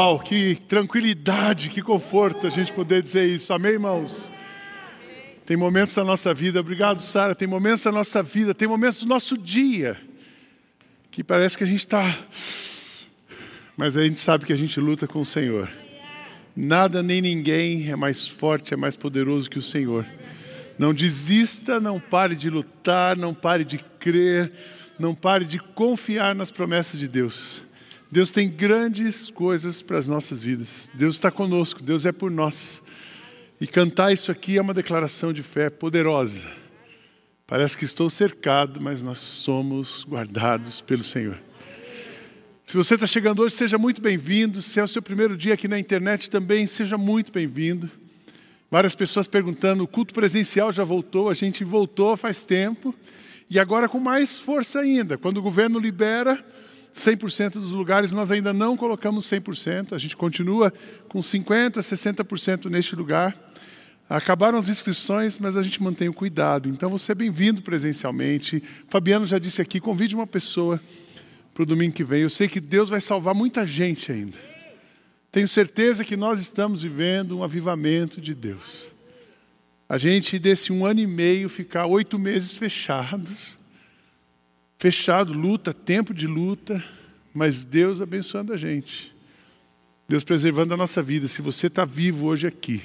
Oh, que tranquilidade, que conforto a gente poder dizer isso. Amém, irmãos? Tem momentos da nossa vida, obrigado, Sara. Tem momentos da nossa vida, tem momentos do nosso dia que parece que a gente está. Mas a gente sabe que a gente luta com o Senhor. Nada nem ninguém é mais forte, é mais poderoso que o Senhor. Não desista, não pare de lutar, não pare de crer, não pare de confiar nas promessas de Deus. Deus tem grandes coisas para as nossas vidas. Deus está conosco, Deus é por nós. E cantar isso aqui é uma declaração de fé poderosa. Parece que estou cercado, mas nós somos guardados pelo Senhor. Se você está chegando hoje, seja muito bem-vindo. Se é o seu primeiro dia aqui na internet também, seja muito bem-vindo. Várias pessoas perguntando: o culto presencial já voltou? A gente voltou faz tempo. E agora com mais força ainda. Quando o governo libera, 100% dos lugares nós ainda não colocamos 100%, a gente continua com 50%, 60% neste lugar. Acabaram as inscrições, mas a gente mantém o cuidado. Então você é bem-vindo presencialmente. Fabiano já disse aqui: convide uma pessoa para o domingo que vem. Eu sei que Deus vai salvar muita gente ainda. Tenho certeza que nós estamos vivendo um avivamento de Deus. A gente, desse um ano e meio, ficar oito meses fechados, fechado, luta, tempo de luta, mas Deus abençoando a gente. Deus preservando a nossa vida. Se você está vivo hoje aqui,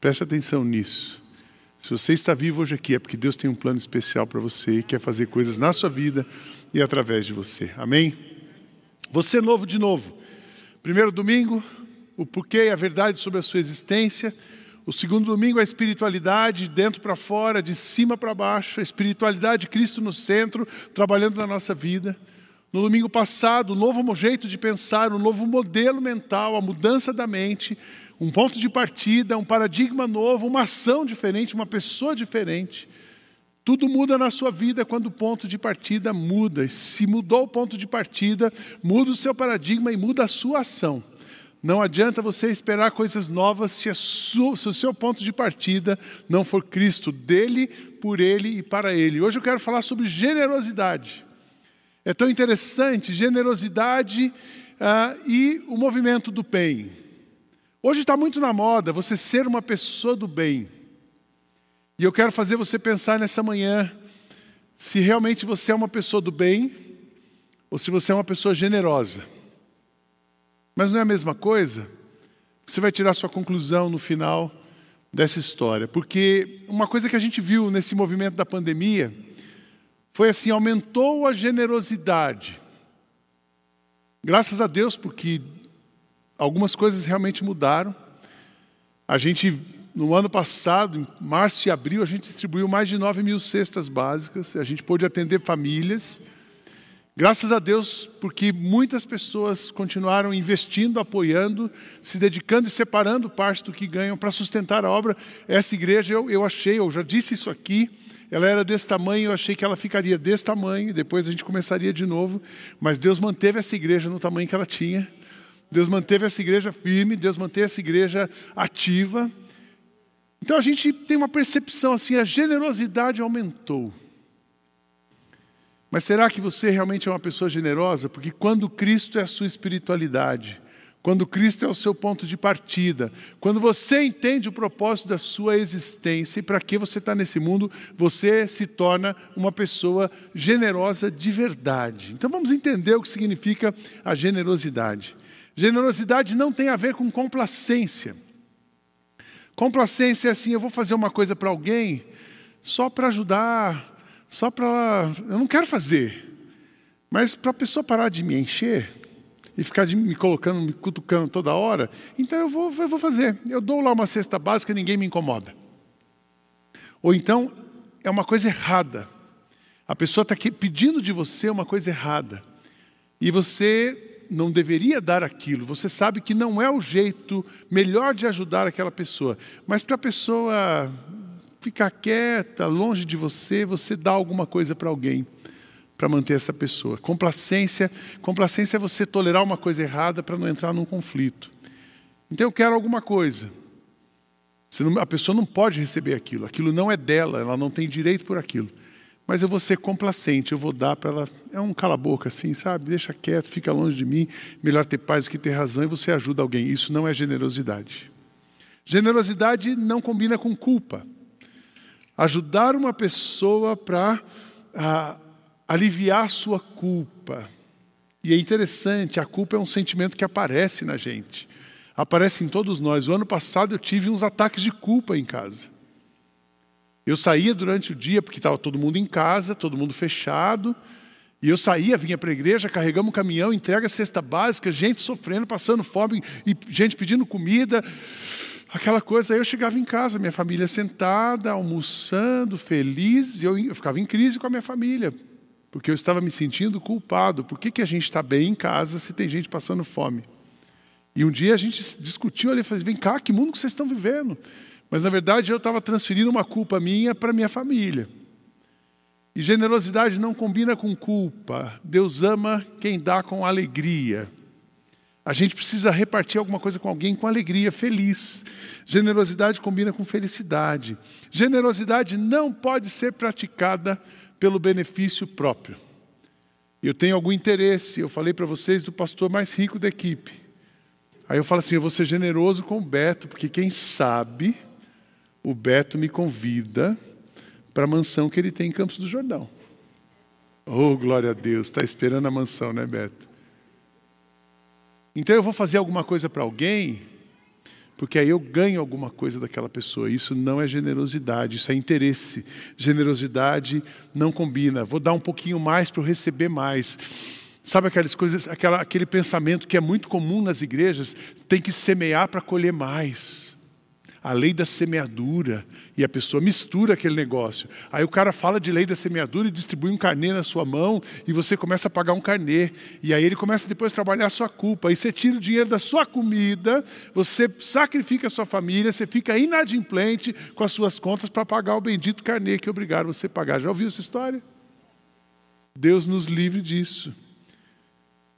preste atenção nisso. Se você está vivo hoje aqui, é porque Deus tem um plano especial para você e quer fazer coisas na sua vida e através de você. Amém? Você novo de novo. Primeiro domingo, o porquê e a verdade sobre a sua existência. O segundo domingo, a espiritualidade, de dentro para fora, de cima para baixo, a espiritualidade de Cristo no centro, trabalhando na nossa vida. No domingo passado, um novo jeito de pensar, um novo modelo mental, a mudança da mente, um ponto de partida, um paradigma novo, uma ação diferente, uma pessoa diferente. Tudo muda na sua vida quando o ponto de partida muda. Se mudou o ponto de partida, muda o seu paradigma e muda a sua ação. Não adianta você esperar coisas novas se, sua, se, o seu ponto de partida não for Cristo, dele, por ele e para ele. Hoje eu quero falar sobre generosidade. É tão interessante, generosidade ah, e o movimento do bem. Hoje está muito na moda você ser uma pessoa do bem. E eu quero fazer você pensar nessa manhã se realmente você é uma pessoa do bem ou se você é uma pessoa generosa. Mas não é a mesma coisa? Você vai tirar sua conclusão no final dessa história. Porque uma coisa que a gente viu nesse movimento da pandemia foi assim: aumentou a generosidade. Graças a Deus, porque algumas coisas realmente mudaram. A gente, no ano passado, em março e abril, a gente distribuiu mais de 9 mil cestas básicas, a gente pôde atender famílias. Graças a Deus, porque muitas pessoas continuaram investindo, apoiando, se dedicando e separando parte do que ganham para sustentar a obra. Essa igreja, eu, eu achei, eu já disse isso aqui, ela era desse tamanho, eu achei que ela ficaria desse tamanho, depois a gente começaria de novo, mas Deus manteve essa igreja no tamanho que ela tinha. Deus manteve essa igreja firme, Deus manteve essa igreja ativa. Então a gente tem uma percepção assim, a generosidade aumentou. Mas será que você realmente é uma pessoa generosa? Porque quando Cristo é a sua espiritualidade, quando Cristo é o seu ponto de partida, quando você entende o propósito da sua existência e para que você está nesse mundo, você se torna uma pessoa generosa de verdade. Então vamos entender o que significa a generosidade. Generosidade não tem a ver com complacência. Complacência é assim: eu vou fazer uma coisa para alguém só para ajudar, só para. Eu não quero fazer, mas para a pessoa parar de me encher e ficar de, me colocando, me cutucando toda hora, então eu vou, eu vou fazer. Eu dou lá uma cesta básica, ninguém me incomoda. Ou então é uma coisa errada. A pessoa está pedindo de você uma coisa errada. E você não deveria dar aquilo. Você sabe que não é o jeito melhor de ajudar aquela pessoa. Mas para a pessoa ficar quieta, longe de você, você dá alguma coisa para alguém para manter essa pessoa. Complacência, complacência é você tolerar uma coisa errada para não entrar num conflito. Então eu quero alguma coisa. a pessoa não pode receber aquilo, aquilo não é dela, ela não tem direito por aquilo. mas eu vou ser complacente, eu vou dar para ela. É um cala-boca assim, sabe? Deixa quieto, fica longe de mim. Melhor ter paz do que ter razão e você ajuda alguém. Isso não é generosidade. Generosidade não combina com culpa. Ajudar uma pessoa para aliviar sua culpa. E é interessante, a culpa é um sentimento que aparece na gente. Aparece em todos nós. O ano passado eu tive uns ataques de culpa em casa. Eu saía durante o dia, porque estava todo mundo em casa, todo mundo fechado. E eu saía, vinha para a igreja, carregamos um caminhão, entrega cesta básica, gente sofrendo, passando fome, e gente pedindo comida. Aquela coisa, eu chegava em casa, minha família sentada, almoçando, feliz, e eu, eu ficava em crise com a minha família, porque eu estava me sentindo culpado. Por que, que a gente está bem em casa se tem gente passando fome? E um dia a gente discutiu ali, falei, vem cá, que mundo que vocês estão vivendo? Mas na verdade eu estava transferindo uma culpa minha para minha família. E generosidade não combina com culpa. Deus ama quem dá com alegria. A gente precisa repartir alguma coisa com alguém com alegria, feliz. Generosidade combina com felicidade. Generosidade não pode ser praticada pelo benefício próprio. Eu tenho algum interesse, eu falei para vocês do pastor mais rico da equipe. Aí eu falo assim: eu vou ser generoso com o Beto, porque quem sabe o Beto me convida para a mansão que ele tem em Campos do Jordão. Oh, glória a Deus, está esperando a mansão, né, Beto? Então eu vou fazer alguma coisa para alguém, porque aí eu ganho alguma coisa daquela pessoa. Isso não é generosidade, isso é interesse. Generosidade não combina. Vou dar um pouquinho mais para eu receber mais. Sabe aquelas coisas, aquela, aquele pensamento que é muito comum nas igrejas, tem que semear para colher mais a lei da semeadura, e a pessoa mistura aquele negócio. Aí o cara fala de lei da semeadura e distribui um carnê na sua mão, e você começa a pagar um carnê. E aí ele começa depois a trabalhar a sua culpa. Aí você tira o dinheiro da sua comida, você sacrifica a sua família, você fica inadimplente com as suas contas para pagar o bendito carnê que obrigaram você a pagar. Já ouviu essa história? Deus nos livre disso.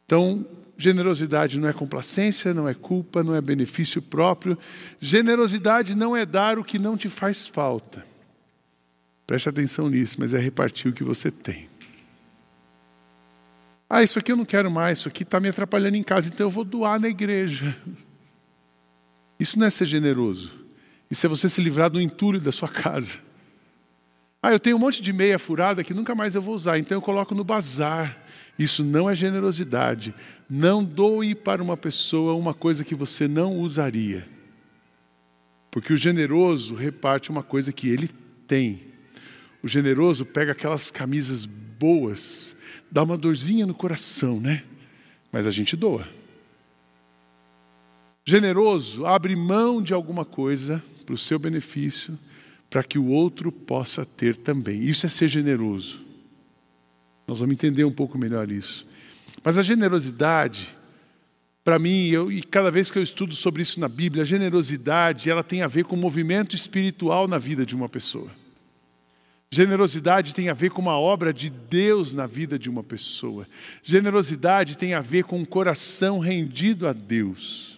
Então, Generosidade não é complacência, não é culpa, não é benefício próprio. Generosidade não é dar o que não te faz falta. Preste atenção nisso, mas é repartir o que você tem. Ah, isso aqui eu não quero mais, isso aqui está me atrapalhando em casa, então eu vou doar na igreja. Isso não é ser generoso. Isso é você se livrar do entulho da sua casa. Ah, eu tenho um monte de meia furada que nunca mais eu vou usar, então eu coloco no bazar. Isso não é generosidade. Não doe para uma pessoa uma coisa que você não usaria. Porque o generoso reparte uma coisa que ele tem. O generoso pega aquelas camisas boas, dá uma dorzinha no coração, né? Mas a gente doa. Generoso abre mão de alguma coisa para o seu benefício, para que o outro possa ter também. Isso é ser generoso. Nós vamos entender um pouco melhor isso. Mas a generosidade, para mim, eu, e cada vez que eu estudo sobre isso na Bíblia, a generosidade ela tem a ver com o movimento espiritual na vida de uma pessoa. Generosidade tem a ver com uma obra de Deus na vida de uma pessoa. Generosidade tem a ver com um coração rendido a Deus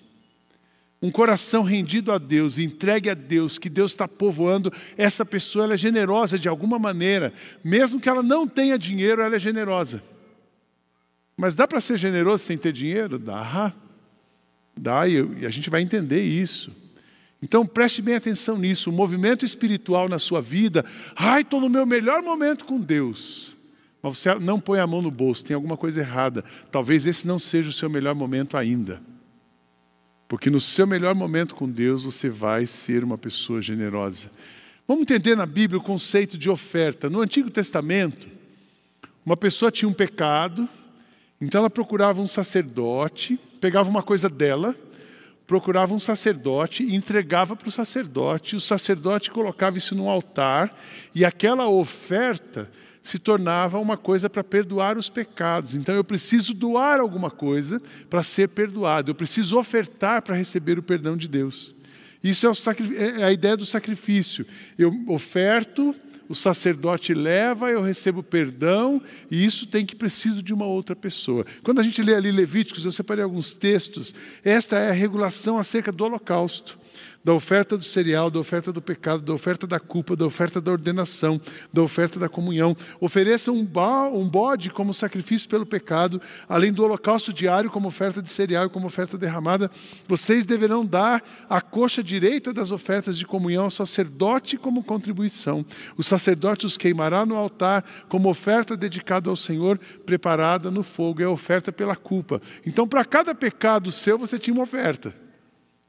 um coração rendido a Deus, entregue a Deus, que Deus está povoando, essa pessoa ela é generosa de alguma maneira, mesmo que ela não tenha dinheiro, ela é generosa. Mas dá para ser generoso sem ter dinheiro? Dá. Dá, e a gente vai entender isso. Então preste bem atenção nisso. O movimento espiritual na sua vida, ai, estou no meu melhor momento com Deus. Mas você não põe a mão no bolso, tem alguma coisa errada. Talvez esse não seja o seu melhor momento ainda. Porque no seu melhor momento com Deus você vai ser uma pessoa generosa. Vamos entender na Bíblia o conceito de oferta. No Antigo Testamento, uma pessoa tinha um pecado, então ela procurava um sacerdote, pegava uma coisa dela, procurava um sacerdote e entregava para o sacerdote. O sacerdote colocava isso no altar e aquela oferta se tornava uma coisa para perdoar os pecados. Então eu preciso doar alguma coisa para ser perdoado, eu preciso ofertar para receber o perdão de Deus. Isso é, é, a ideia do sacrifício. Eu oferto, o sacerdote leva, eu recebo perdão, e isso tem que preciso de uma outra pessoa. Quando a gente lê ali Levíticos, eu separei alguns textos, esta é a regulação acerca do holocausto. Da oferta do cereal, da oferta do pecado, da oferta da culpa, da oferta da ordenação, da oferta da comunhão. Ofereçam um, um bode como sacrifício pelo pecado, além do holocausto diário como oferta de cereal e como oferta derramada. Vocês deverão dar a coxa direita das ofertas de comunhão ao sacerdote como contribuição. O sacerdote os queimará no altar como oferta dedicada ao Senhor, preparada no fogo. É a oferta pela culpa. Então, para cada pecado seu, você tinha uma oferta.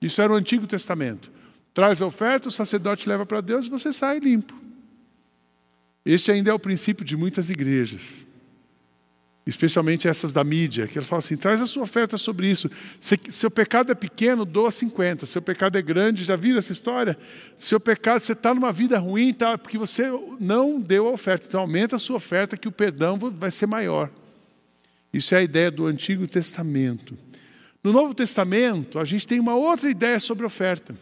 Isso era o Antigo Testamento. Traz a oferta, o sacerdote leva para Deus e você sai limpo. Este ainda é o princípio de muitas igrejas, especialmente essas da mídia, que ela fala assim: traz a sua oferta sobre isso. Se, seu pecado é pequeno, doa 50. Seu pecado é grande, já viram essa história? Seu pecado, você está numa vida ruim, tá, porque você não deu a oferta. Então aumenta a sua oferta, que o perdão vai ser maior. Isso é a ideia do Antigo Testamento. No Novo Testamento, a gente tem uma outra ideia sobre oferta.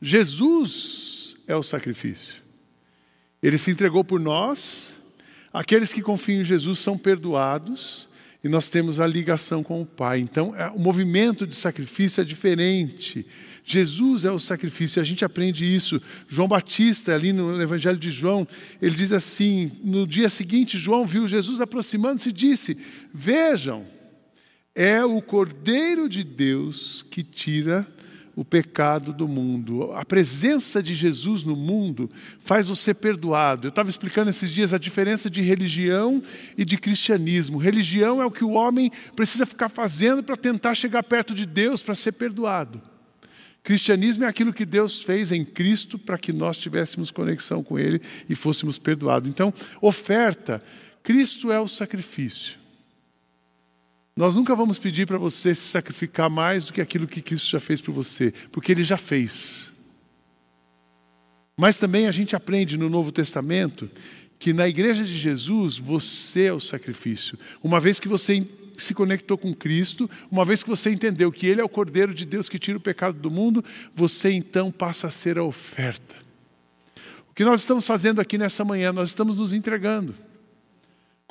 Jesus é o sacrifício. Ele se entregou por nós, aqueles que confiam em Jesus são perdoados e nós temos a ligação com o Pai. Então, é, o movimento de sacrifício é diferente. Jesus é o sacrifício, a gente aprende isso. João Batista, ali no Evangelho de João, ele diz assim: no dia seguinte, João viu Jesus aproximando-se e disse: Vejam, é o Cordeiro de Deus que tira o pecado do mundo. A presença de Jesus no mundo faz você perdoado. Eu estava explicando esses dias a diferença de religião e de cristianismo. Religião é o que o homem precisa ficar fazendo para tentar chegar perto de Deus para ser perdoado. Cristianismo é aquilo que Deus fez em Cristo para que nós tivéssemos conexão com Ele e fôssemos perdoados. Então, oferta, Cristo é o sacrifício. Nós nunca vamos pedir para você se sacrificar mais do que aquilo que Cristo já fez por você, porque Ele já fez. Mas também a gente aprende no Novo Testamento que na igreja de Jesus você é o sacrifício. Uma vez que você se conectou com Cristo, uma vez que você entendeu que Ele é o Cordeiro de Deus que tira o pecado do mundo, você então passa a ser a oferta. O que nós estamos fazendo aqui nessa manhã, nós estamos nos entregando.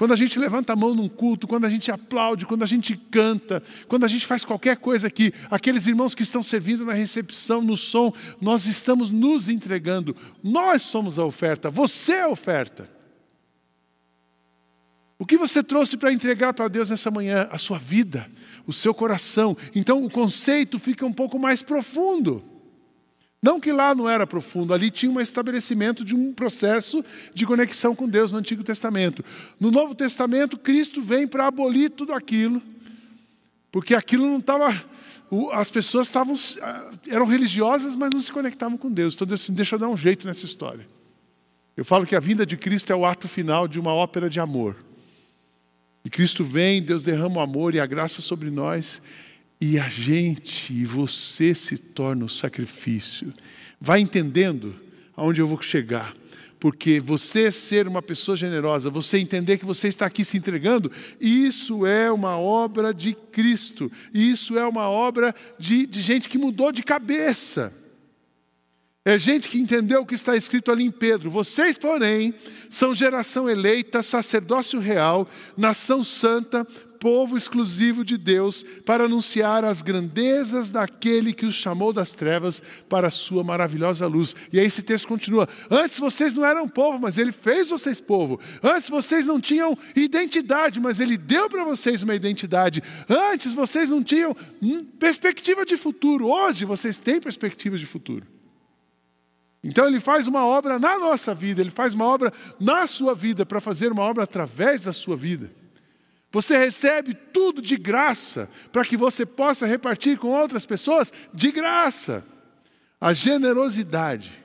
Quando a gente levanta a mão num culto, quando a gente aplaude, quando a gente canta, quando a gente faz qualquer coisa aqui, aqueles irmãos que estão servindo na recepção, no som, nós estamos nos entregando. Nós somos a oferta, você é a oferta. O que você trouxe para entregar para Deus nessa manhã? A sua vida, o seu coração. Então o conceito fica um pouco mais profundo. Não que lá não era profundo, ali tinha um estabelecimento de um processo de conexão com Deus no Antigo Testamento. No Novo Testamento, Cristo vem para abolir tudo aquilo, porque aquilo não estava. As pessoas estavam, ah, eram religiosas, mas não se conectavam com Deus. Então, Deus assim, deixa eu dar um jeito nessa história. Eu falo que a vinda de Cristo é o ato final de uma ópera de amor. E Cristo vem, Deus derrama o amor e a graça sobre nós, e a gente e você se torna o sacrifício. Vai entendendo aonde eu vou chegar. Porque você ser uma pessoa generosa, você entender que você está aqui se entregando, isso é uma obra de Cristo. Isso é uma obra de, de gente que mudou de cabeça. É gente que entendeu o que está escrito ali em Pedro. Vocês, porém, são geração eleita, sacerdócio real, nação santa, povo exclusivo de Deus para anunciar as grandezas daquele que os chamou das trevas para a sua maravilhosa luz. E aí esse texto continua: Antes vocês não eram povo, mas ele fez vocês povo. Antes vocês não tinham identidade, mas ele deu para vocês uma identidade. Antes vocês não tinham perspectiva de futuro. Hoje vocês têm perspectiva de futuro. Então ele faz uma obra na nossa vida, ele faz uma obra na sua vida para fazer uma obra através da sua vida. Você recebe tudo de graça para que você possa repartir com outras pessoas de graça. A generosidade.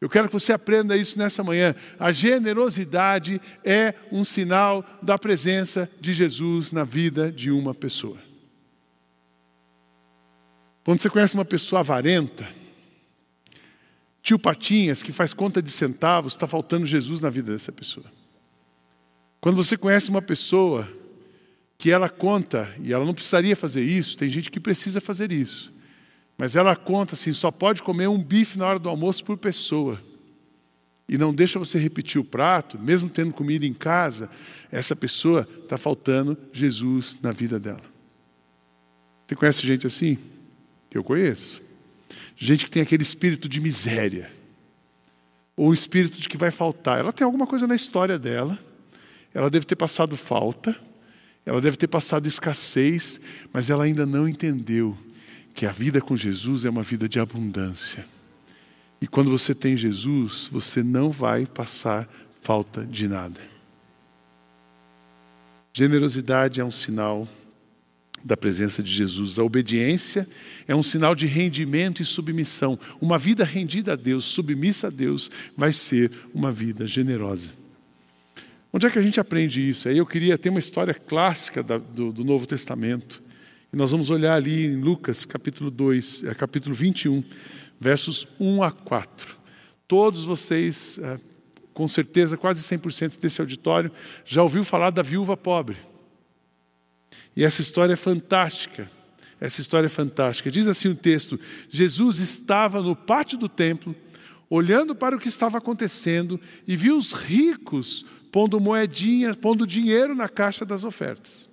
Eu quero que você aprenda isso nessa manhã. A generosidade é um sinal da presença de Jesus na vida de uma pessoa. Quando você conhece uma pessoa avarenta, tio Patinhas, que faz conta de centavos, está faltando Jesus na vida dessa pessoa. Quando você conhece uma pessoa que ela conta, e ela não precisaria fazer isso, tem gente que precisa fazer isso, mas ela conta assim: só pode comer um bife na hora do almoço por pessoa. E não deixa você repetir o prato, mesmo tendo comida em casa, essa pessoa está faltando Jesus na vida dela. Você conhece gente assim? Eu conheço. Gente que tem aquele espírito de miséria, ou o espírito de que vai faltar. Ela tem alguma coisa na história dela, ela deve ter passado falta, ela deve ter passado escassez, mas ela ainda não entendeu que a vida com Jesus é uma vida de abundância. E quando você tem Jesus, você não vai passar falta de nada. Generosidade é um sinal da presença de Jesus. A obediência é um sinal de rendimento e submissão. Uma vida rendida a Deus, submissa a Deus, vai ser uma vida generosa. Onde é que a gente aprende isso? Aí eu queria ter uma história clássica do, Novo Testamento. E nós vamos olhar ali em Lucas, capítulo 2, é, capítulo 21, versos 1 a 4. Todos vocês, é, com certeza, quase 100% desse auditório, já ouviu falar da viúva pobre. E essa história é fantástica. Essa história é fantástica. Diz assim o texto: Jesus estava no pátio do templo, olhando para o que estava acontecendo, e viu os ricos pondo moedinhas, pondo dinheiro na caixa das ofertas.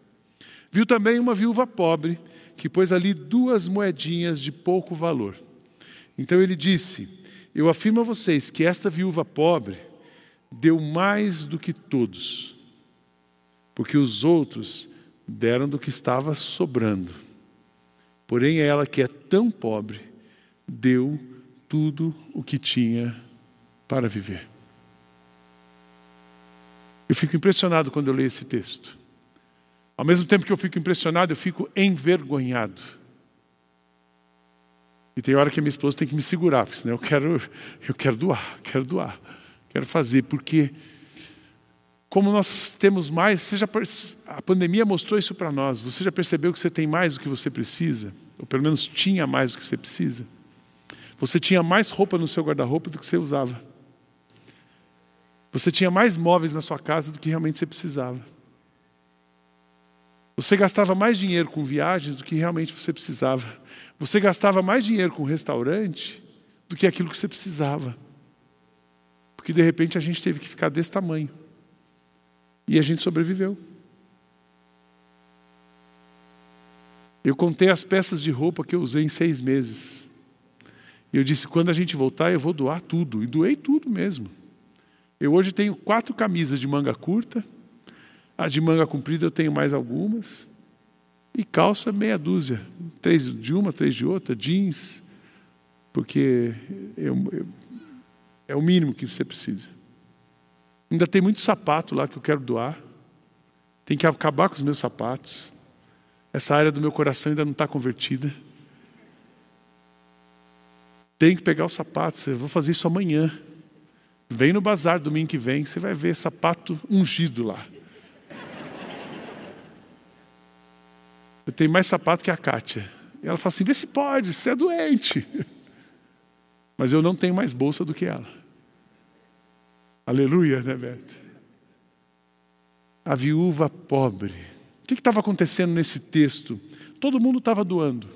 Viu também uma viúva pobre, que pôs ali duas moedinhas de pouco valor. Então ele disse: Eu afirmo a vocês que esta viúva pobre deu mais do que todos, porque os outros deram do que estava sobrando. Porém, ela que é tão pobre, deu tudo o que tinha para viver. Eu fico impressionado quando eu leio esse texto. Ao mesmo tempo que eu fico impressionado, eu fico envergonhado. E tem hora que a minha esposa tem que me segurar, porque senão eu quero, eu quero doar, quero doar, quero fazer, porque como nós temos mais, já, a pandemia mostrou isso para nós. Você já percebeu que você tem mais do que você precisa? Ou pelo menos tinha mais do que você precisa? Você tinha mais roupa no seu guarda-roupa do que você usava. Você tinha mais móveis na sua casa do que realmente você precisava. Você gastava mais dinheiro com viagens do que realmente você precisava. Você gastava mais dinheiro com restaurante do que aquilo que você precisava. Porque de repente a gente teve que ficar desse tamanho. E a gente sobreviveu. Eu contei as peças de roupa que eu usei em seis meses. E eu disse: quando a gente voltar, eu vou doar tudo. E doei tudo mesmo. Eu hoje tenho quatro camisas de manga curta. A de manga comprida eu tenho mais algumas. E calça meia dúzia. Três de uma, três de outra. Jeans. Porque eu, eu, é o mínimo que você precisa. Ainda tem muito sapato lá que eu quero doar. Tem que acabar com os meus sapatos. Essa área do meu coração ainda não está convertida. Tem que pegar os sapatos. Eu vou fazer isso amanhã. Vem no bazar domingo que vem, você vai ver sapato ungido lá. Eu tenho mais sapato que a Kátia. E ela fala assim: vê se pode, você é doente. Mas eu não tenho mais bolsa do que ela. Aleluia, né, Beto? A viúva pobre. O que estava acontecendo nesse texto? Todo mundo estava doando.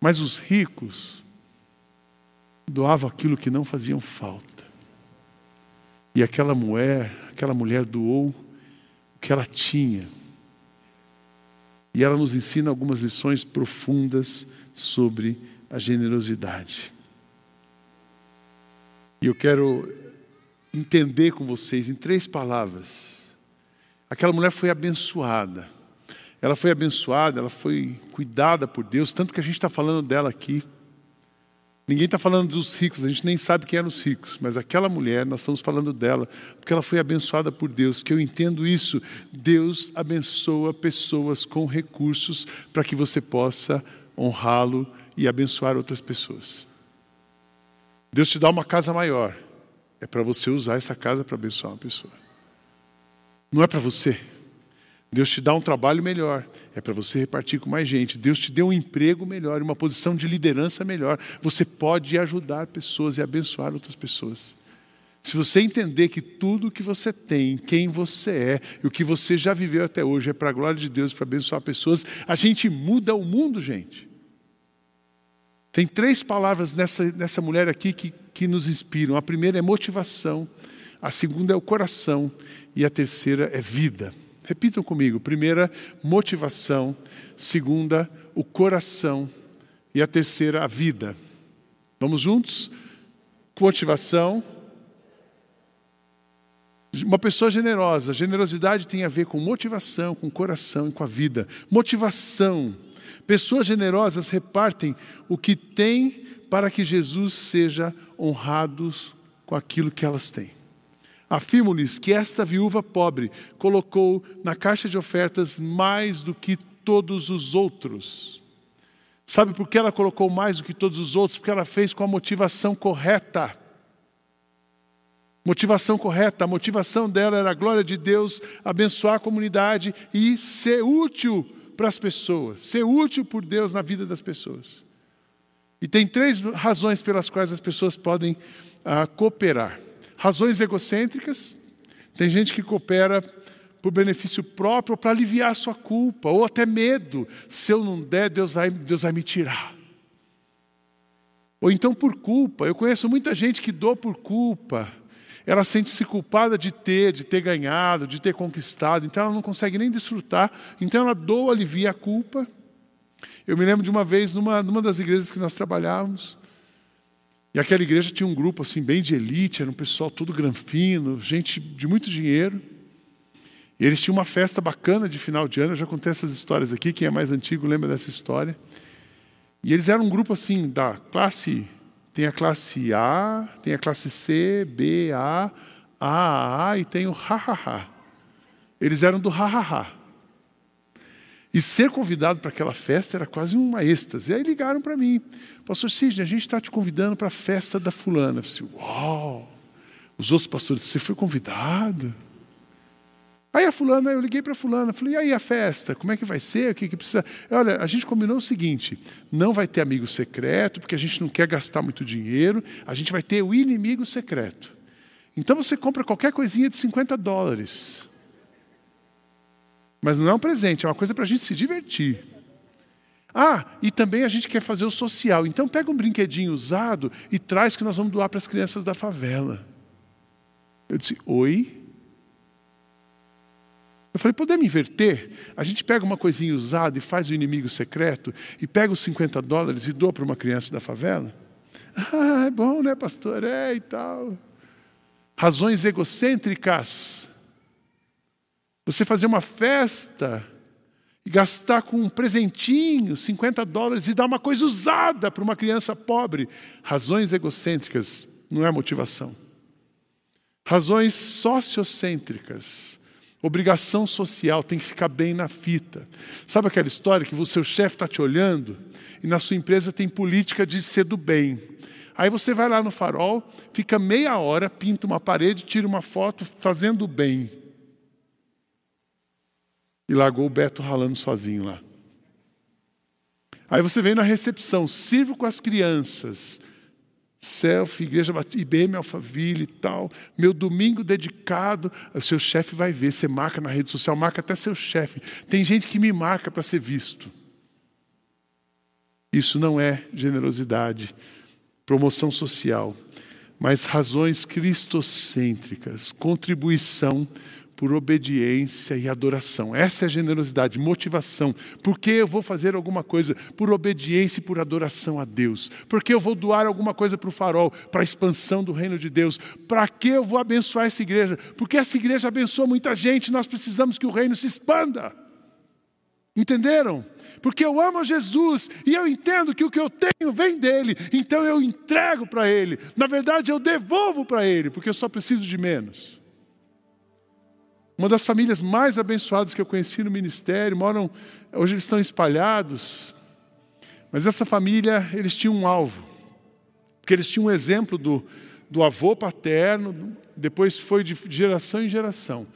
Mas os ricos doavam aquilo que não faziam falta. E aquela mulher, aquela mulher doou o que ela tinha. E ela nos ensina algumas lições profundas sobre a generosidade. E eu quero entender com vocês em três palavras. Aquela mulher foi abençoada. Ela foi abençoada, ela foi cuidada por Deus, tanto que a gente está falando dela aqui. Ninguém está falando dos ricos, a gente nem sabe quem eram os ricos, mas aquela mulher, nós estamos falando dela, porque ela foi abençoada por Deus, que eu entendo isso. Deus abençoa pessoas com recursos para que você possa honrá-lo e abençoar outras pessoas. Deus te dá uma casa maior, é para você usar essa casa para abençoar uma pessoa. Não é para você. Deus te dá um trabalho melhor, é para você repartir com mais gente. Deus te deu um emprego melhor, uma posição de liderança melhor. Você pode ajudar pessoas e abençoar outras pessoas. Se você entender que tudo que você tem, quem você é e o que você já viveu até hoje é para a glória de Deus, para abençoar pessoas, a gente muda o mundo, gente. Tem três palavras nessa, nessa mulher aqui que, que nos inspiram. A primeira é motivação, a segunda é o coração e a terceira é vida. Repitam comigo: primeira, motivação, segunda, o coração, E a terceira, a vida. Vamos juntos? Motivação. Uma pessoa generosa, generosidade tem a ver com motivação, com coração e com a vida. Motivação. Pessoas generosas repartem o que têm para que Jesus seja honrado com aquilo que elas têm. Afirmo-lhes que esta viúva pobre colocou na caixa de ofertas mais do que todos os outros. Sabe por que ela colocou mais do que todos os outros? Porque ela fez com a motivação correta. Motivação correta, a motivação dela era a glória de Deus, abençoar a comunidade e ser útil para as pessoas, ser útil por Deus na vida das pessoas. E tem três razões pelas quais as pessoas podem ah, cooperar. Razões egocêntricas, tem gente que coopera por benefício próprio, para aliviar a sua culpa, ou até medo. Se eu não der, Deus vai, Deus vai me tirar. Ou então por culpa. Eu conheço muita gente que doa por culpa. Ela sente-se culpada de ter, de ter ganhado, de ter conquistado, então ela não consegue nem desfrutar. Então ela doa, alivia a culpa. Eu me lembro de uma vez, numa, numa das igrejas que nós trabalhávamos, e aquela igreja tinha um grupo assim, bem de elite, era um pessoal todo granfino, gente de muito dinheiro. E eles tinham uma festa bacana de final de ano, eu já contei essas histórias aqui, quem é mais antigo lembra dessa história. E eles eram um grupo assim, da classe, tem a classe A, tem a classe C, B, A, A, e tem o ha, ha, ha. Eles eram do ha, ha, ha. E ser convidado para aquela festa era quase uma êxtase. E aí ligaram para mim, pastor Sidney, a gente está te convidando para a festa da fulana. Eu disse, uau! Os outros pastores, você foi convidado? Aí a fulana, eu liguei para a fulana, falei, e aí a festa, como é que vai ser, o que, que precisa? Olha, a gente combinou o seguinte, não vai ter amigo secreto, porque a gente não quer gastar muito dinheiro, a gente vai ter o inimigo secreto. Então você compra qualquer coisinha de 50 dólares. Mas não é um presente, é uma coisa para a gente se divertir. Ah, e também a gente quer fazer o social. Então pega um brinquedinho usado e traz que nós vamos doar para as crianças da favela. Eu disse, oi? Eu falei, podemos inverter? A gente pega uma coisinha usada e faz o inimigo secreto e pega os 50 dólares e doa para uma criança da favela? Ah, é bom, né, pastor? É e tal. Razões egocêntricas você fazer uma festa e gastar com um presentinho, 50 dólares, e dar uma coisa usada para uma criança pobre. Razões egocêntricas, não é motivação. Razões sociocêntricas. Obrigação social tem que ficar bem na fita. Sabe aquela história que o seu chefe está te olhando e na sua empresa tem política de ser do bem. Aí você vai lá no farol, fica meia hora, pinta uma parede, tira uma foto fazendo o bem e largou o Beto ralando sozinho lá. Aí você vem na recepção, sirvo com as crianças, selfie, igreja IBM Alphaville e tal, meu domingo dedicado, o seu chefe vai ver, você marca na rede social, marca até seu chefe. Tem gente que me marca para ser visto. Isso não é generosidade, promoção social, mas razões cristocêntricas, contribuição por obediência e adoração. Essa é a generosidade, motivação. Por que eu vou fazer alguma coisa? Por obediência e por adoração a Deus. Por que eu vou doar alguma coisa para o farol, para a expansão do reino de Deus? Para que eu vou abençoar essa igreja? Porque essa igreja abençoa muita gente, nós precisamos que o reino se expanda. Entenderam? Porque eu amo Jesus e eu entendo que o que eu tenho vem dele, então eu entrego para ele. Na verdade, eu devolvo para ele, porque eu só preciso de menos. Uma das famílias mais abençoadas que eu conheci no ministério, moram, hoje eles estão espalhados. Mas essa família, eles tinham um alvo. Porque eles tinham um exemplo do, do avô paterno, depois foi de geração em geração.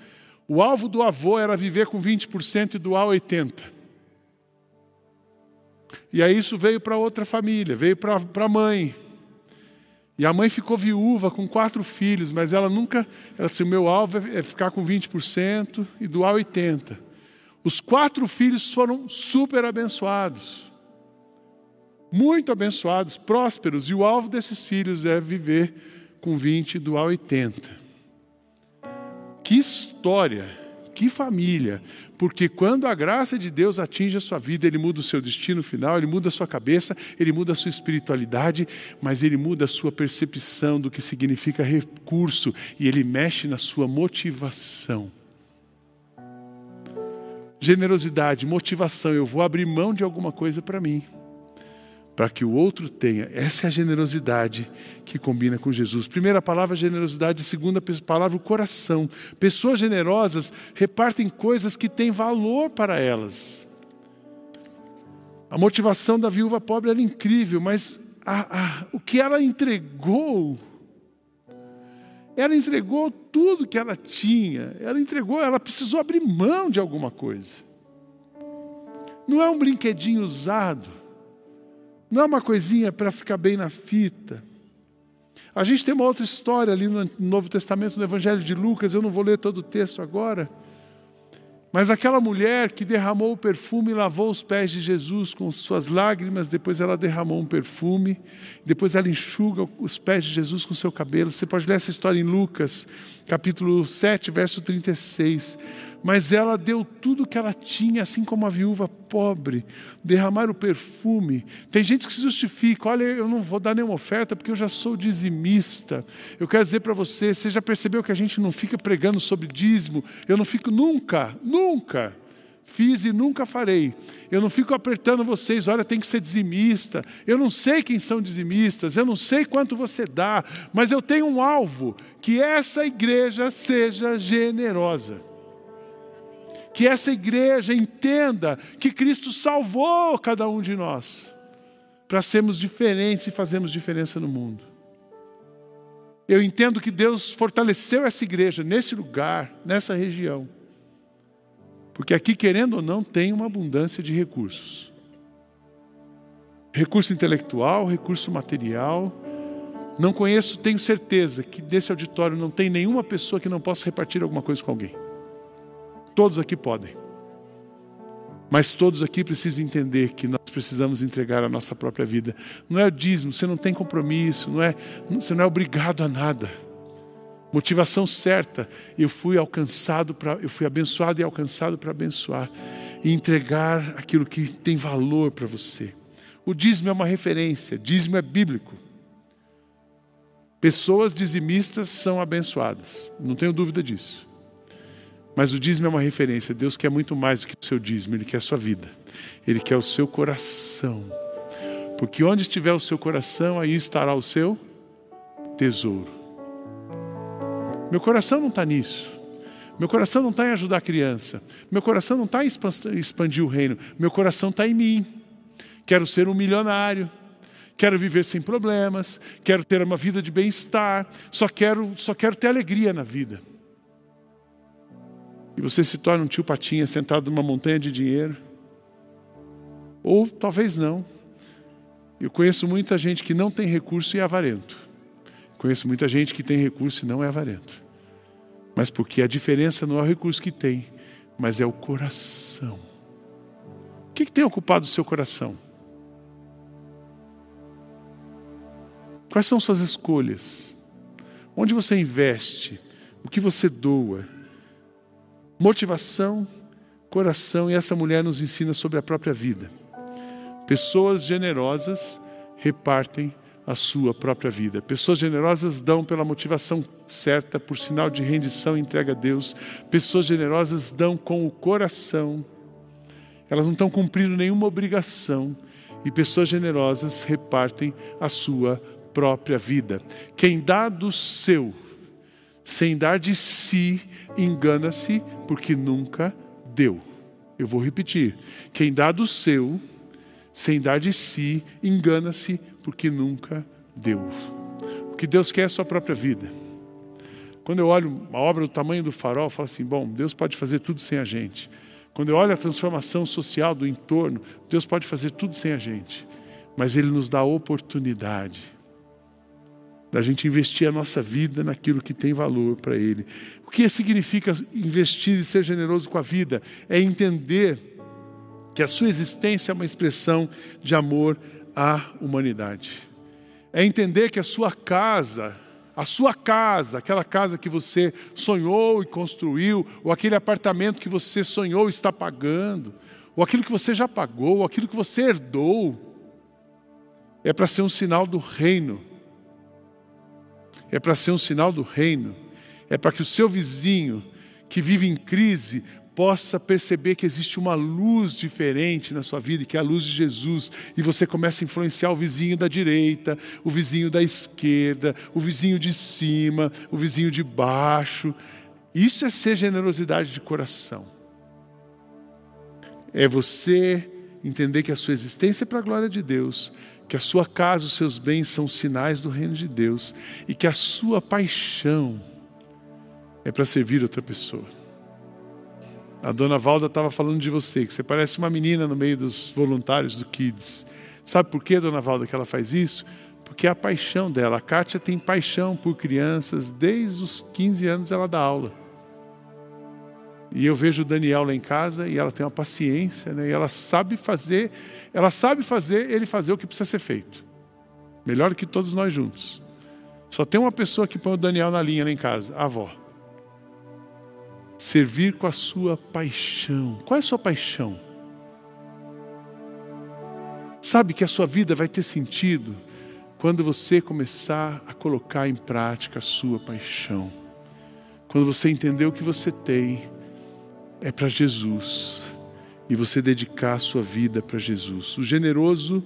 O alvo do avô era viver com 20% e doar 80%. E aí isso veio para outra família, veio para a mãe, e a mãe ficou viúva com quatro filhos, mas ela nunca, ela disse, o meu alvo é ficar com 20% e doar 80%. Os quatro filhos foram super abençoados, muito abençoados, prósperos, e o alvo desses filhos é viver com 20 e doar 80%. Que história, que família! Porque quando a graça de Deus atinge a sua vida, Ele muda o seu destino final, Ele muda a sua cabeça, Ele muda a sua espiritualidade, mas Ele muda a sua percepção do que significa recurso e Ele mexe na sua motivação. Generosidade, motivação, eu vou abrir mão de alguma coisa para mim para que o outro tenha. Essa é a generosidade que combina com Jesus. Primeira palavra, generosidade. Segunda palavra, o coração. Pessoas generosas repartem coisas que têm valor para elas. A motivação da viúva pobre era incrível, mas a, a, o que ela entregou, ela entregou tudo que ela tinha. Ela entregou, ela precisou abrir mão de alguma coisa. Não é um brinquedinho usado não é uma coisinha para ficar bem na fita. A gente tem uma outra história ali no Novo Testamento, no Evangelho de Lucas, eu não vou ler todo o texto agora. Mas aquela mulher que derramou o perfume e lavou os pés de Jesus com suas lágrimas, depois ela derramou um perfume, depois ela enxuga os pés de Jesus com seu cabelo. Você pode ler essa história em Lucas, capítulo 7, verso 36 mas ela deu tudo o que ela tinha, assim como a viúva pobre, derramar o perfume. Tem gente que se justifica: olha, eu não vou dar nenhuma oferta porque eu já sou dizimista. Eu quero dizer para você: você já percebeu que a gente não fica pregando sobre dízimo? Eu não fico nunca, nunca. Fiz e nunca farei. Eu não fico apertando vocês, olha, tem que ser dizimista. Eu não sei quem são dizimistas, eu não sei quanto você dá, mas eu tenho um alvo: que essa igreja seja generosa que essa igreja entenda que Cristo salvou cada um de nós para sermos diferentes e fazermos diferença no mundo. Eu entendo que Deus fortaleceu essa igreja nesse lugar, nessa região, porque aqui, querendo ou não, tem uma abundância de recursos recurso intelectual, recurso material. Não conheço, tenho certeza que desse auditório não tem nenhuma pessoa que não possa repartir alguma coisa com alguém. Todos aqui podem. Mas todos aqui precisam entender que nós precisamos entregar a nossa própria vida. Não é o dízimo, você não tem compromisso, não é, você não é obrigado a nada. Motivação certa, eu fui alcançado para, eu fui abençoado e alcançado para abençoar e entregar aquilo que tem valor para você. O dízimo é uma referência, dízimo é bíblico. Pessoas dizimistas são abençoadas, não tenho dúvida disso. Mas o dízimo é uma referência. Deus quer muito mais do que o seu dízimo, Ele quer a sua vida. Ele quer o seu coração. Porque onde estiver o seu coração, aí estará o seu tesouro. Meu coração não está nisso. Meu coração não está em ajudar a criança. Meu coração não está em expandir o reino. Meu coração está em mim. Quero ser um milionário. Quero viver sem problemas. Quero ter uma vida de bem-estar. Só quero, só quero ter alegria na vida e você se torna um tio Patinha sentado numa montanha de dinheiro. Ou talvez não. Eu conheço muita gente que não tem recurso e é avarento. Conheço muita gente que tem recurso e não é avarento. Mas porque a diferença não é o recurso que tem, mas é o coração. O que, que tem ocupado o seu coração? Quais são suas escolhas? Onde você investe? O que você doa? Motivação, coração, e essa mulher nos ensina sobre a própria vida. Pessoas generosas repartem a sua própria vida. Pessoas generosas dão pela motivação certa, por sinal de rendição e entrega a Deus. Pessoas generosas dão com o coração. Elas não estão cumprindo nenhuma obrigação. E pessoas generosas repartem a sua própria vida. Quem dá do seu, sem dar de si, engana-se porque nunca deu. Eu vou repetir: quem dá do seu, sem dar de si, engana-se porque nunca deu. O que Deus quer é a sua própria vida. Quando eu olho uma obra do tamanho do farol, eu falo assim: bom, Deus pode fazer tudo sem a gente. Quando eu olho a transformação social do entorno, Deus pode fazer tudo sem a gente. Mas Ele nos dá a oportunidade da gente investir a nossa vida naquilo que tem valor para Ele. O que significa investir e ser generoso com a vida? É entender que a sua existência é uma expressão de amor à humanidade. É entender que a sua casa, a sua casa, aquela casa que você sonhou e construiu, ou aquele apartamento que você sonhou e está pagando, ou aquilo que você já pagou, ou aquilo que você herdou, é para ser um sinal do reino. É para ser um sinal do reino. É para que o seu vizinho que vive em crise possa perceber que existe uma luz diferente na sua vida, que é a luz de Jesus, e você começa a influenciar o vizinho da direita, o vizinho da esquerda, o vizinho de cima, o vizinho de baixo. Isso é ser generosidade de coração. É você entender que a sua existência é para a glória de Deus, que a sua casa, os seus bens são sinais do reino de Deus e que a sua paixão é para servir outra pessoa. A dona Valda estava falando de você, que você parece uma menina no meio dos voluntários do Kids. Sabe por que, dona Valda, que ela faz isso? Porque é a paixão dela. A Kátia tem paixão por crianças, desde os 15 anos ela dá aula. E eu vejo o Daniel lá em casa e ela tem uma paciência, né? E ela sabe fazer, ela sabe fazer ele fazer o que precisa ser feito. Melhor que todos nós juntos. Só tem uma pessoa que põe o Daniel na linha lá em casa, a avó servir com a sua paixão. Qual é a sua paixão? Sabe que a sua vida vai ter sentido quando você começar a colocar em prática a sua paixão. Quando você entender o que você tem é para Jesus e você dedicar a sua vida para Jesus. O generoso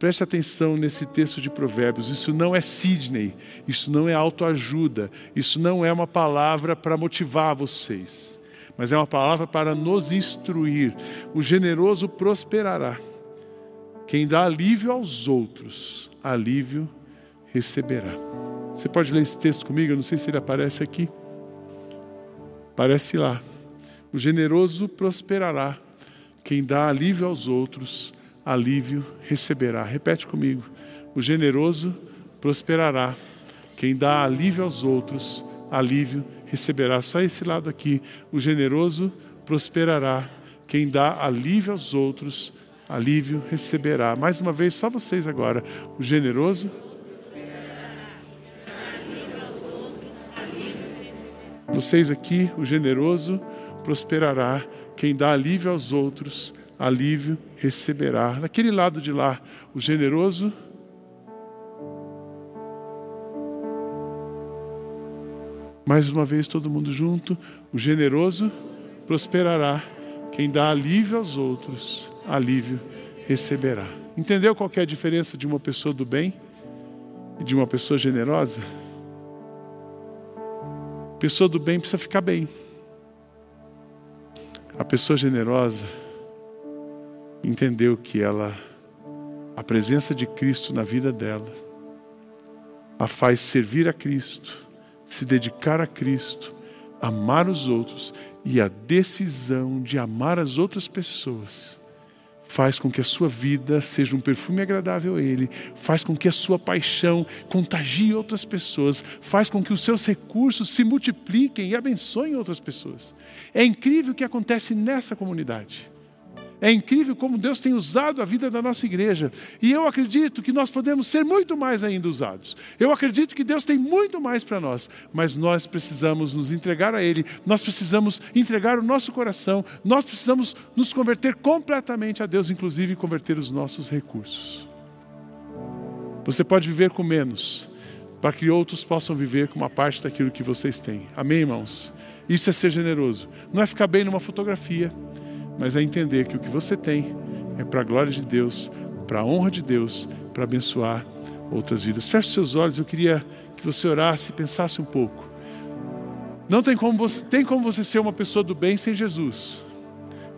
Preste atenção nesse texto de Provérbios. Isso não é Sidney, isso não é autoajuda, isso não é uma palavra para motivar vocês, mas é uma palavra para nos instruir. O generoso prosperará. Quem dá alívio aos outros, alívio receberá. Você pode ler esse texto comigo? Eu não sei se ele aparece aqui. Aparece lá. O generoso prosperará. Quem dá alívio aos outros, alívio receberá. Repete comigo: o generoso prosperará. Quem dá alívio aos outros, alívio receberá. Só esse lado aqui: o generoso prosperará. Quem dá alívio aos outros, alívio receberá. Mais uma vez, só vocês agora: o generoso. Vocês aqui, o generoso prosperará. Quem dá alívio aos outros, alívio receberá. Daquele lado de lá, o generoso. Mais uma vez, todo mundo junto. O generoso prosperará. Quem dá alívio aos outros, alívio receberá. Entendeu qual é a diferença de uma pessoa do bem e de uma pessoa generosa? Pessoa do bem precisa ficar bem. A pessoa generosa entendeu que ela, a presença de Cristo na vida dela, a faz servir a Cristo, se dedicar a Cristo, amar os outros e a decisão de amar as outras pessoas faz com que a sua vida seja um perfume agradável a Ele, faz com que a sua paixão contagie outras pessoas, faz com que os seus recursos se multipliquem e abençoem outras pessoas. É incrível o que acontece nessa comunidade. É incrível como Deus tem usado a vida da nossa igreja. E eu acredito que nós podemos ser muito mais ainda usados. Eu acredito que Deus tem muito mais para nós. Mas nós precisamos nos entregar a Ele. Nós precisamos entregar o nosso coração. Nós precisamos nos converter completamente a Deus, inclusive converter os nossos recursos. Você pode viver com menos, para que outros possam viver com uma parte daquilo que vocês têm. Amém, irmãos? Isso é ser generoso. Não é ficar bem numa fotografia mas é entender que o que você tem é para a glória de Deus, para a honra de Deus, para abençoar outras vidas. Feche seus olhos, eu queria que você orasse e pensasse um pouco. Não tem como você, tem como você ser uma pessoa do bem sem Jesus,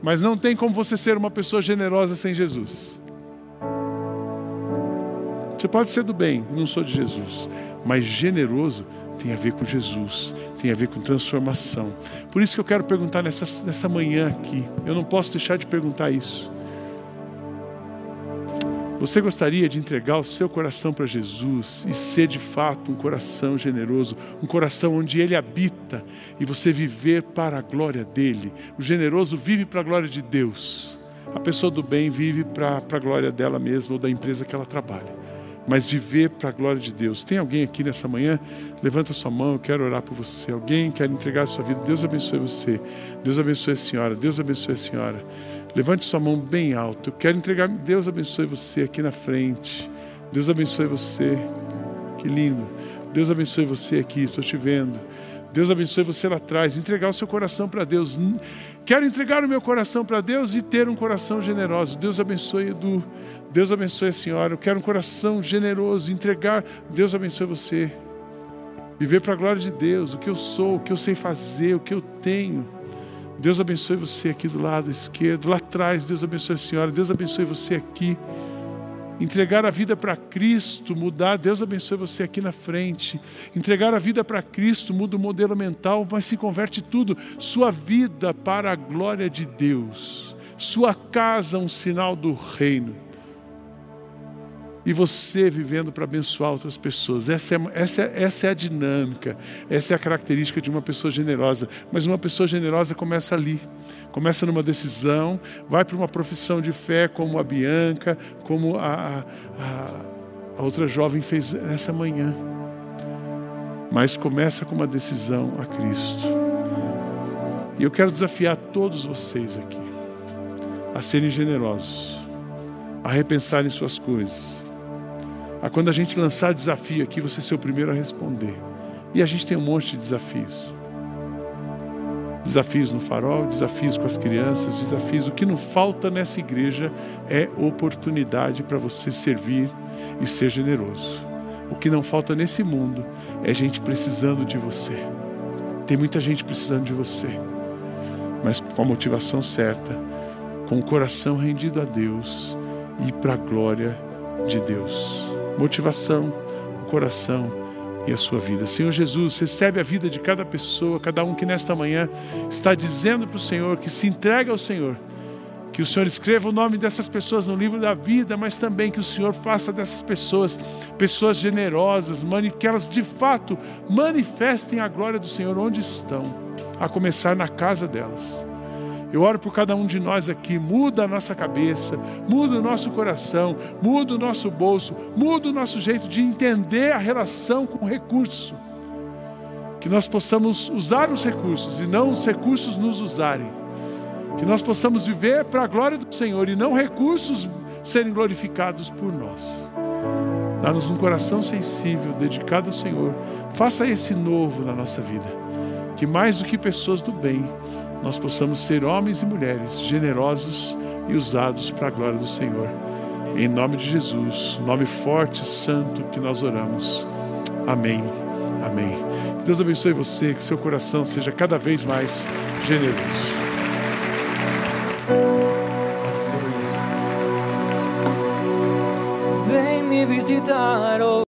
mas não tem como você ser uma pessoa generosa sem Jesus. Você pode ser do bem, não sou de Jesus, mas generoso tem a ver com Jesus, tem a ver com transformação. Por isso que eu quero perguntar nessa, nessa manhã aqui, eu não posso deixar de perguntar isso. Você gostaria de entregar o seu coração para Jesus e ser de fato um coração generoso, um coração onde Ele habita e você viver para a glória dele? O generoso vive para a glória de Deus. A pessoa do bem vive para a glória dela mesma ou da empresa que ela trabalha. Mas viver para a glória de Deus. Tem alguém aqui nessa manhã? Levanta sua mão, eu quero orar por você. Alguém quer entregar a sua vida? Deus abençoe você. Deus abençoe a senhora. Deus abençoe a senhora. Levante sua mão bem alto. Eu quero entregar. Deus abençoe você aqui na frente. Deus abençoe você. Que lindo. Deus abençoe você aqui. Estou te vendo. Deus abençoe você lá atrás. Entregar o seu coração para Deus. Quero entregar o meu coração para Deus e ter um coração generoso. Deus abençoe Edu. Deus abençoe a senhora. Eu quero um coração generoso. Entregar. Deus abençoe você. Viver para a glória de Deus. O que eu sou, o que eu sei fazer, o que eu tenho. Deus abençoe você aqui do lado esquerdo. Lá atrás, Deus abençoe a senhora. Deus abençoe você aqui entregar a vida para Cristo, mudar, Deus abençoe você aqui na frente. Entregar a vida para Cristo muda o modelo mental, mas se converte tudo. Sua vida para a glória de Deus. Sua casa um sinal do reino. E você vivendo para abençoar outras pessoas. Essa é, essa, é, essa é a dinâmica, essa é a característica de uma pessoa generosa. Mas uma pessoa generosa começa ali começa numa decisão, vai para uma profissão de fé como a Bianca, como a, a, a outra jovem fez nessa manhã. Mas começa com uma decisão a Cristo. E eu quero desafiar todos vocês aqui a serem generosos, a repensarem suas coisas. A quando a gente lançar desafio aqui, você ser o primeiro a responder. E a gente tem um monte de desafios. Desafios no farol, desafios com as crianças, desafios. O que não falta nessa igreja é oportunidade para você servir e ser generoso. O que não falta nesse mundo é gente precisando de você. Tem muita gente precisando de você, mas com a motivação certa, com o coração rendido a Deus e para a glória de Deus. Motivação, o coração e a sua vida. Senhor Jesus, recebe a vida de cada pessoa, cada um que nesta manhã está dizendo para o Senhor que se entrega ao Senhor. Que o Senhor escreva o nome dessas pessoas no livro da vida, mas também que o Senhor faça dessas pessoas pessoas generosas, que elas de fato manifestem a glória do Senhor onde estão, a começar na casa delas. Eu oro por cada um de nós aqui, muda a nossa cabeça, muda o nosso coração, muda o nosso bolso, muda o nosso jeito de entender a relação com o recurso. Que nós possamos usar os recursos e não os recursos nos usarem. Que nós possamos viver para a glória do Senhor e não recursos serem glorificados por nós. Dá-nos um coração sensível, dedicado ao Senhor. Faça esse novo na nossa vida. Que mais do que pessoas do bem, nós possamos ser homens e mulheres generosos e usados para a glória do Senhor. Em nome de Jesus, nome forte, santo que nós oramos. Amém. Amém. Que Deus abençoe você, que seu coração seja cada vez mais generoso. Vem me visitar.